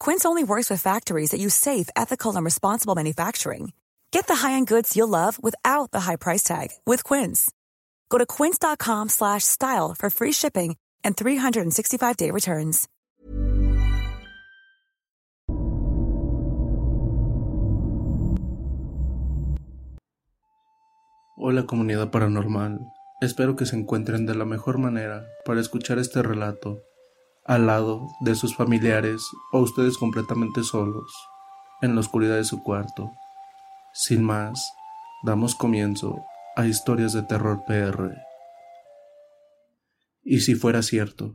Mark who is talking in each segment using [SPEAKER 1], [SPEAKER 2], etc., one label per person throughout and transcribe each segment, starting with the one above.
[SPEAKER 1] Quince only works with factories that use safe, ethical, and responsible manufacturing. Get the high-end goods you'll love without the high price tag with Quince. Go to quince.com/style for free shipping and 365-day returns.
[SPEAKER 2] Hola comunidad paranormal. Espero que se encuentren de la mejor manera para escuchar este relato al lado de sus familiares o ustedes completamente solos, en la oscuridad de su cuarto. Sin más, damos comienzo a historias de terror PR. Y si fuera cierto,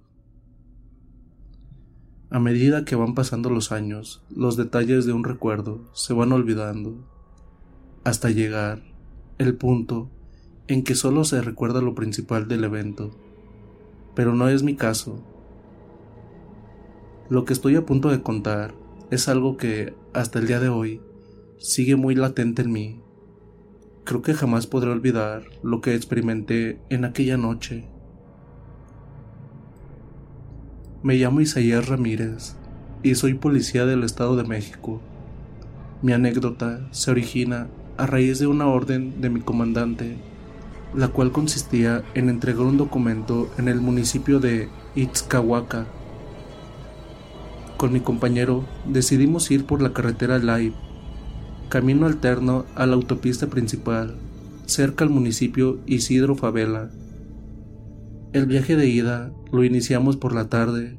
[SPEAKER 2] a medida que van pasando los años, los detalles de un recuerdo se van olvidando, hasta llegar el punto en que solo se recuerda lo principal del evento. Pero no es mi caso, lo que estoy a punto de contar es algo que, hasta el día de hoy, sigue muy latente en mí. Creo que jamás podré olvidar lo que experimenté en aquella noche. Me llamo Isaías Ramírez y soy policía del Estado de México. Mi anécdota se origina a raíz de una orden de mi comandante, la cual consistía en entregar un documento en el municipio de Itzcahuaca, con mi compañero decidimos ir por la carretera Live, camino alterno a la autopista principal, cerca al municipio Isidro Favela. El viaje de ida lo iniciamos por la tarde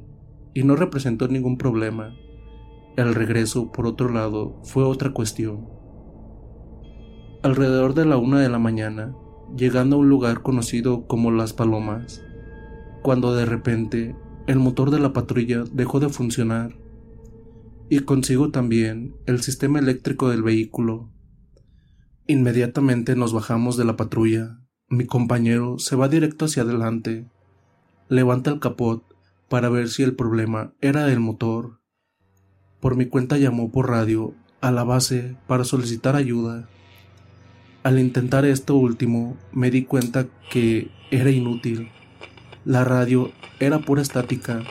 [SPEAKER 2] y no representó ningún problema. El regreso, por otro lado, fue otra cuestión. Alrededor de la una de la mañana, llegando a un lugar conocido como Las Palomas, cuando de repente el motor de la patrulla dejó de funcionar y consigo también el sistema eléctrico del vehículo. Inmediatamente nos bajamos de la patrulla. Mi compañero se va directo hacia adelante, levanta el capot para ver si el problema era del motor. Por mi cuenta llamó por radio a la base para solicitar ayuda. Al intentar esto último me di cuenta que era inútil. La radio era pura estática.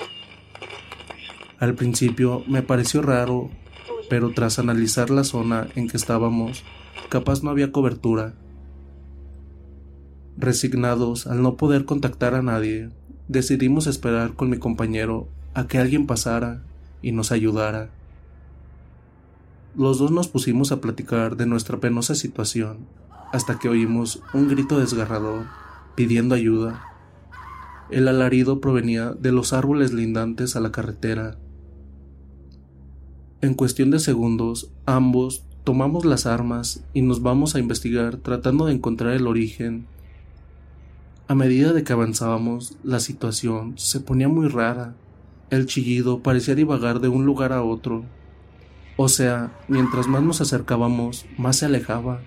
[SPEAKER 2] Al principio me pareció raro, pero tras analizar la zona en que estábamos, capaz no había cobertura. Resignados al no poder contactar a nadie, decidimos esperar con mi compañero a que alguien pasara y nos ayudara. Los dos nos pusimos a platicar de nuestra penosa situación hasta que oímos un grito desgarrador pidiendo ayuda. El alarido provenía de los árboles lindantes a la carretera. En cuestión de segundos, ambos tomamos las armas y nos vamos a investigar tratando de encontrar el origen. A medida de que avanzábamos, la situación se ponía muy rara. El chillido parecía divagar de un lugar a otro. O sea, mientras más nos acercábamos, más se alejaba.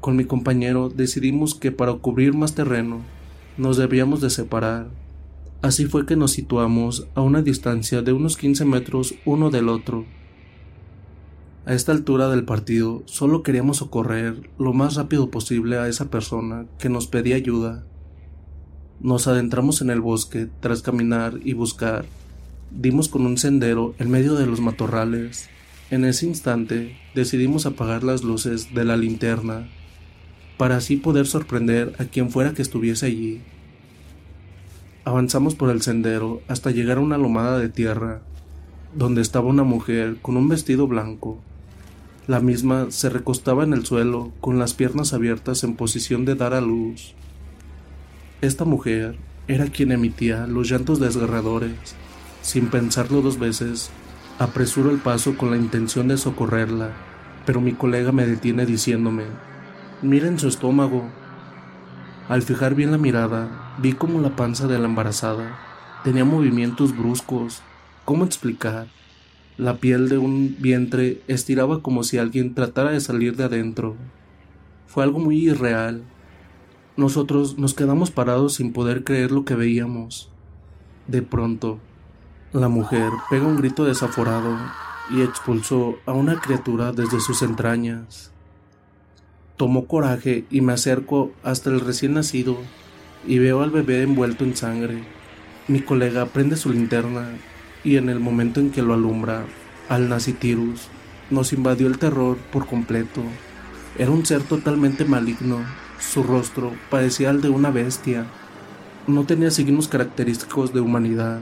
[SPEAKER 2] Con mi compañero decidimos que para cubrir más terreno, nos debíamos de separar. Así fue que nos situamos a una distancia de unos 15 metros uno del otro. A esta altura del partido solo queríamos socorrer lo más rápido posible a esa persona que nos pedía ayuda. Nos adentramos en el bosque tras caminar y buscar. Dimos con un sendero en medio de los matorrales. En ese instante decidimos apagar las luces de la linterna para así poder sorprender a quien fuera que estuviese allí. Avanzamos por el sendero hasta llegar a una lomada de tierra, donde estaba una mujer con un vestido blanco. La misma se recostaba en el suelo, con las piernas abiertas en posición de dar a luz. Esta mujer era quien emitía los llantos desgarradores. Sin pensarlo dos veces, apresuro el paso con la intención de socorrerla, pero mi colega me detiene diciéndome, miren su estómago. Al fijar bien la mirada, vi como la panza de la embarazada tenía movimientos bruscos. ¿Cómo explicar? La piel de un vientre estiraba como si alguien tratara de salir de adentro. Fue algo muy irreal. Nosotros nos quedamos parados sin poder creer lo que veíamos. De pronto, la mujer pega un grito desaforado y expulsó a una criatura desde sus entrañas. Tomó coraje y me acerco hasta el recién nacido y veo al bebé envuelto en sangre. Mi colega prende su linterna y en el momento en que lo alumbra, al nacitirus nos invadió el terror por completo. Era un ser totalmente maligno. Su rostro parecía el de una bestia. No tenía signos característicos de humanidad.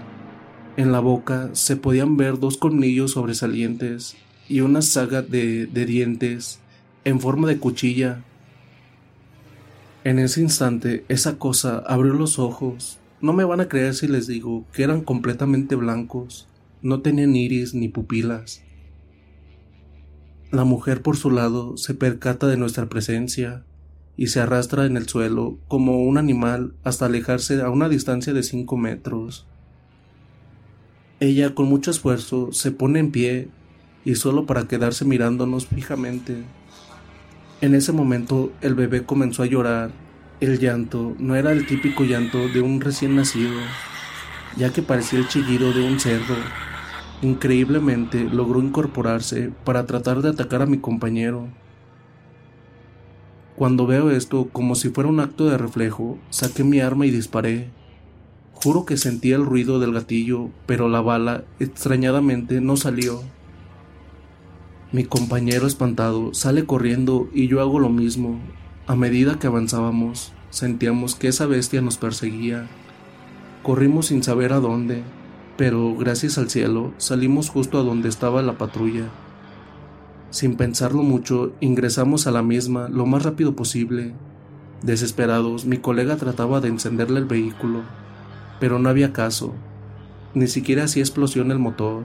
[SPEAKER 2] En la boca se podían ver dos colmillos sobresalientes y una saga de, de dientes en forma de cuchilla. En ese instante, esa cosa abrió los ojos no me van a creer si les digo que eran completamente blancos, no tenían iris ni pupilas. La mujer por su lado se percata de nuestra presencia y se arrastra en el suelo como un animal hasta alejarse a una distancia de cinco metros. Ella con mucho esfuerzo se pone en pie y solo para quedarse mirándonos fijamente. En ese momento el bebé comenzó a llorar el llanto no era el típico llanto de un recién nacido, ya que parecía el chillido de un cerdo. Increíblemente logró incorporarse para tratar de atacar a mi compañero. Cuando veo esto como si fuera un acto de reflejo, saqué mi arma y disparé. Juro que sentía el ruido del gatillo, pero la bala extrañadamente no salió. Mi compañero espantado sale corriendo y yo hago lo mismo, a medida que avanzábamos, sentíamos que esa bestia nos perseguía. Corrimos sin saber a dónde, pero gracias al cielo salimos justo a donde estaba la patrulla. Sin pensarlo mucho, ingresamos a la misma lo más rápido posible. Desesperados, mi colega trataba de encenderle el vehículo, pero no había caso. Ni siquiera hacía explosión el motor.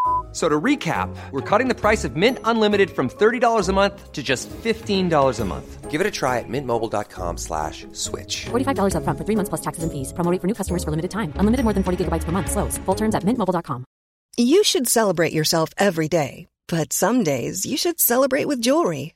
[SPEAKER 3] So to recap, we're cutting the price of Mint Unlimited from $30 a month to just $15 a month. Give it a try at mintmobile.com slash switch.
[SPEAKER 4] $45 up front for three months plus taxes and fees. Promo for new customers for limited time. Unlimited more than 40 gigabytes per month. Slows. Full terms at mintmobile.com.
[SPEAKER 5] You should celebrate yourself every day. But some days you should celebrate with jewelry.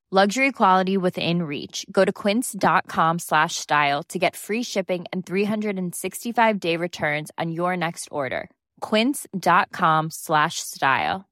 [SPEAKER 6] Luxury quality within reach. Go to quince.com slash style to get free shipping and 365 day returns on your next order. Quince.com slash style.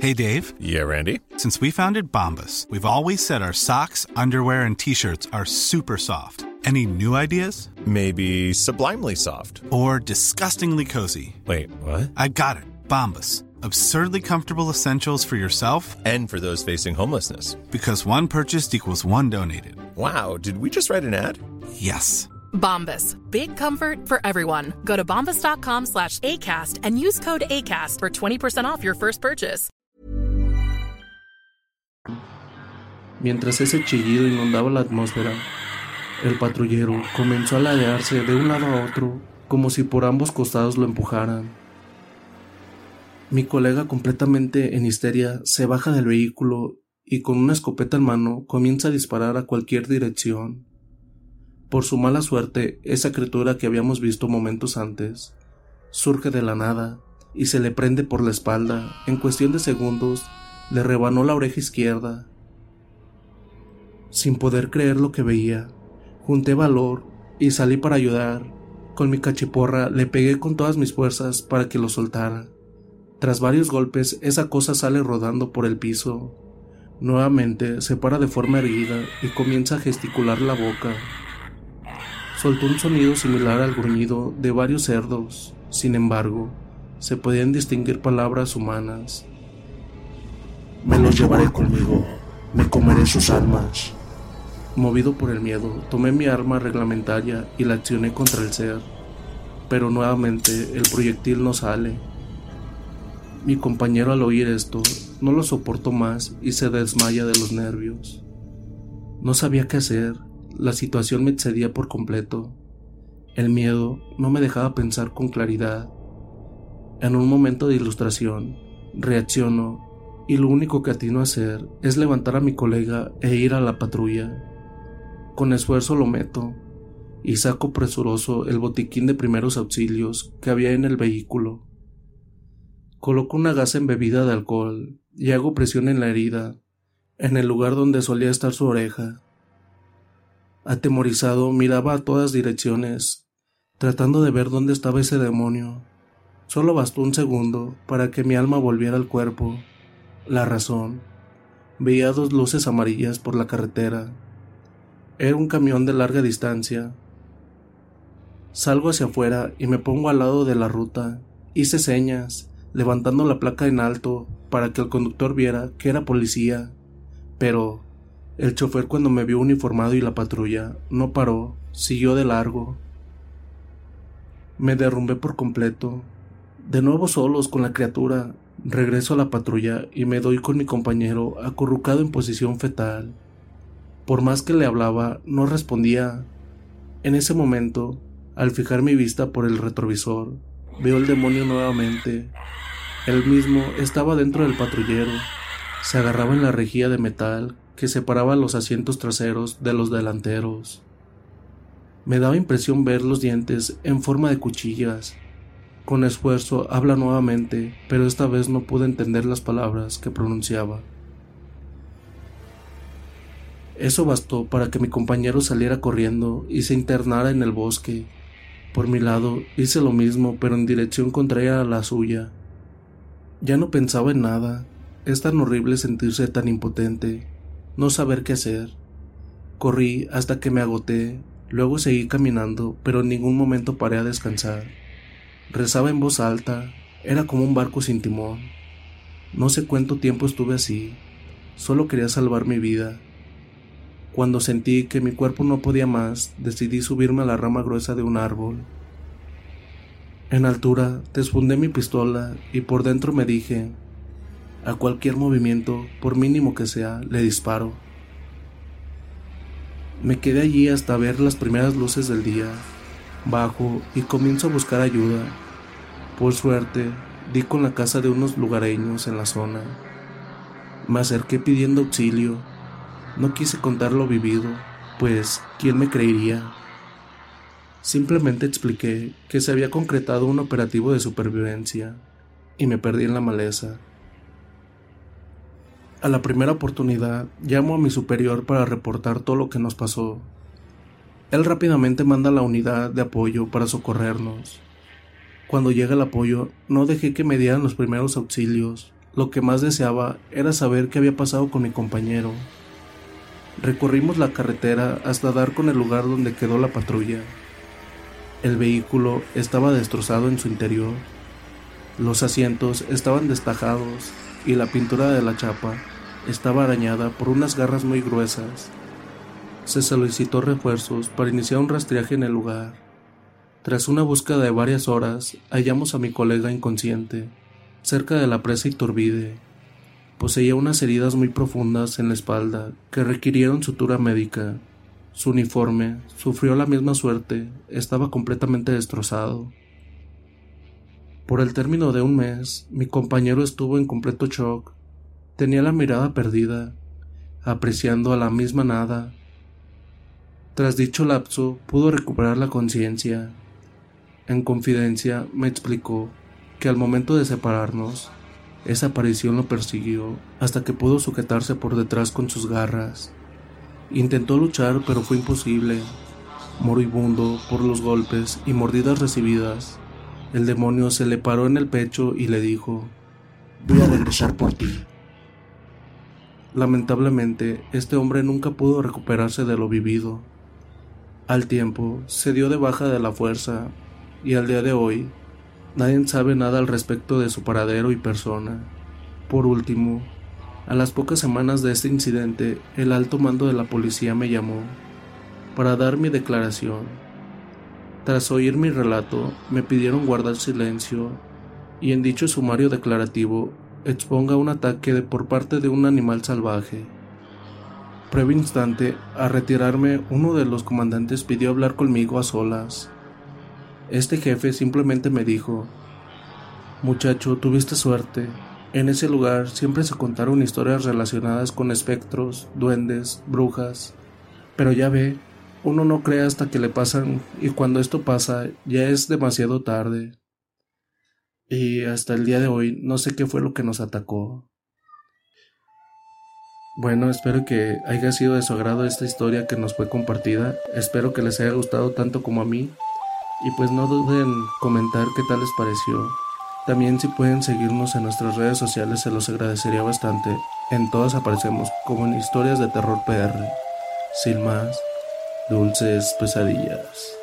[SPEAKER 7] Hey, Dave.
[SPEAKER 8] Yeah, Randy.
[SPEAKER 7] Since we founded Bombus, we've always said our socks, underwear, and t shirts are super soft. Any new ideas?
[SPEAKER 8] Maybe sublimely soft.
[SPEAKER 7] Or disgustingly cozy.
[SPEAKER 8] Wait, what?
[SPEAKER 7] I got it. Bombus. Absurdly comfortable essentials for yourself
[SPEAKER 8] and for those facing homelessness.
[SPEAKER 7] Because one purchased equals one donated.
[SPEAKER 8] Wow, did we just write an ad?
[SPEAKER 7] Yes.
[SPEAKER 9] Bombas. Big comfort for everyone. Go to bombas.com slash ACAST and use code ACAST for 20% off your first purchase.
[SPEAKER 2] Mientras ese chillido inundaba la atmósfera, El patrullero comenzó a ladearse de un lado a otro, como si por ambos costados lo empujaran. Mi colega, completamente en histeria, se baja del vehículo y con una escopeta en mano comienza a disparar a cualquier dirección. Por su mala suerte, esa criatura que habíamos visto momentos antes surge de la nada y se le prende por la espalda. En cuestión de segundos, le rebanó la oreja izquierda. Sin poder creer lo que veía, junté valor y salí para ayudar. Con mi cachiporra le pegué con todas mis fuerzas para que lo soltara. Tras varios golpes, esa cosa sale rodando por el piso. Nuevamente se para de forma erguida y comienza a gesticular la boca soltó un sonido similar al gruñido de varios cerdos. Sin embargo, se podían distinguir palabras humanas. Me los llevaré conmigo, me comeré sus armas. Movido por el miedo, tomé mi arma reglamentaria y la accioné contra el ser, pero nuevamente el proyectil no sale. Mi compañero al oír esto no lo soportó más y se desmaya de los nervios. No sabía qué hacer la situación me excedía por completo. El miedo no me dejaba pensar con claridad. En un momento de ilustración, reacciono y lo único que atino a hacer es levantar a mi colega e ir a la patrulla. Con esfuerzo lo meto y saco presuroso el botiquín de primeros auxilios que había en el vehículo. Coloco una gasa embebida de alcohol y hago presión en la herida, en el lugar donde solía estar su oreja. Atemorizado, miraba a todas direcciones, tratando de ver dónde estaba ese demonio. Solo bastó un segundo para que mi alma volviera al cuerpo. La razón. Veía dos luces amarillas por la carretera. Era un camión de larga distancia. Salgo hacia afuera y me pongo al lado de la ruta. Hice señas, levantando la placa en alto para que el conductor viera que era policía. Pero el chofer cuando me vio uniformado y la patrulla no paró, siguió de largo. Me derrumbé por completo. De nuevo solos con la criatura, regreso a la patrulla y me doy con mi compañero acurrucado en posición fetal. Por más que le hablaba, no respondía. En ese momento, al fijar mi vista por el retrovisor, veo el demonio nuevamente. Él mismo estaba dentro del patrullero. Se agarraba en la rejilla de metal que separaba los asientos traseros de los delanteros. Me daba impresión ver los dientes en forma de cuchillas. Con esfuerzo habla nuevamente, pero esta vez no pude entender las palabras que pronunciaba. Eso bastó para que mi compañero saliera corriendo y se internara en el bosque. Por mi lado hice lo mismo, pero en dirección contraria a la suya. Ya no pensaba en nada. Es tan horrible sentirse tan impotente no saber qué hacer. Corrí hasta que me agoté, luego seguí caminando, pero en ningún momento paré a descansar. Rezaba en voz alta, era como un barco sin timón. No sé cuánto tiempo estuve así, solo quería salvar mi vida. Cuando sentí que mi cuerpo no podía más, decidí subirme a la rama gruesa de un árbol. En altura, desfundé mi pistola y por dentro me dije, a cualquier movimiento, por mínimo que sea, le disparo. Me quedé allí hasta ver las primeras luces del día. Bajo y comienzo a buscar ayuda. Por suerte, di con la casa de unos lugareños en la zona. Me acerqué pidiendo auxilio. No quise contar lo vivido, pues, ¿quién me creería? Simplemente expliqué que se había concretado un operativo de supervivencia y me perdí en la maleza. A la primera oportunidad, llamo a mi superior para reportar todo lo que nos pasó. Él rápidamente manda la unidad de apoyo para socorrernos. Cuando llega el apoyo, no dejé que me dieran los primeros auxilios. Lo que más deseaba era saber qué había pasado con mi compañero. Recorrimos la carretera hasta dar con el lugar donde quedó la patrulla. El vehículo estaba destrozado en su interior. Los asientos estaban destajados y la pintura de la chapa estaba arañada por unas garras muy gruesas. Se solicitó refuerzos para iniciar un rastreaje en el lugar. Tras una búsqueda de varias horas, hallamos a mi colega inconsciente, cerca de la presa Iturbide. Poseía unas heridas muy profundas en la espalda que requirieron sutura médica. Su uniforme sufrió la misma suerte, estaba completamente destrozado. Por el término de un mes, mi compañero estuvo en completo shock. Tenía la mirada perdida, apreciando a la misma nada. Tras dicho lapso, pudo recuperar la conciencia. En confidencia, me explicó que al momento de separarnos, esa aparición lo persiguió hasta que pudo sujetarse por detrás con sus garras. Intentó luchar, pero fue imposible. Moribundo por los golpes y mordidas recibidas, el demonio se le paró en el pecho y le dijo, Voy a regresar por ti. Lamentablemente, este hombre nunca pudo recuperarse de lo vivido. Al tiempo, se dio de baja de la fuerza, y al día de hoy, nadie sabe nada al respecto de su paradero y persona. Por último, a las pocas semanas de este incidente, el alto mando de la policía me llamó para dar mi declaración. Tras oír mi relato, me pidieron guardar silencio y en dicho sumario declarativo exponga un ataque por parte de un animal salvaje. Previo instante, a retirarme, uno de los comandantes pidió hablar conmigo a solas. Este jefe simplemente me dijo, Muchacho, tuviste suerte. En ese lugar siempre se contaron historias relacionadas con espectros, duendes, brujas. Pero ya ve, uno no cree hasta que le pasan y cuando esto pasa ya es demasiado tarde. Y hasta el día de hoy no sé qué fue lo que nos atacó. Bueno, espero que haya sido de su agrado esta historia que nos fue compartida. Espero que les haya gustado tanto como a mí. Y pues no duden en comentar qué tal les pareció. También si pueden seguirnos en nuestras redes sociales se los agradecería bastante. En todas aparecemos como en historias de terror PR. Sin más. Dulces Pesadillas.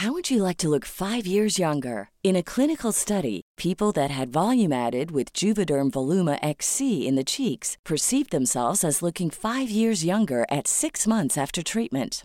[SPEAKER 10] How would you like to look five years younger? In a clinical study, people that had volume added with Juvederm Voluma XC in the cheeks perceived themselves as looking five years younger at six months after treatment.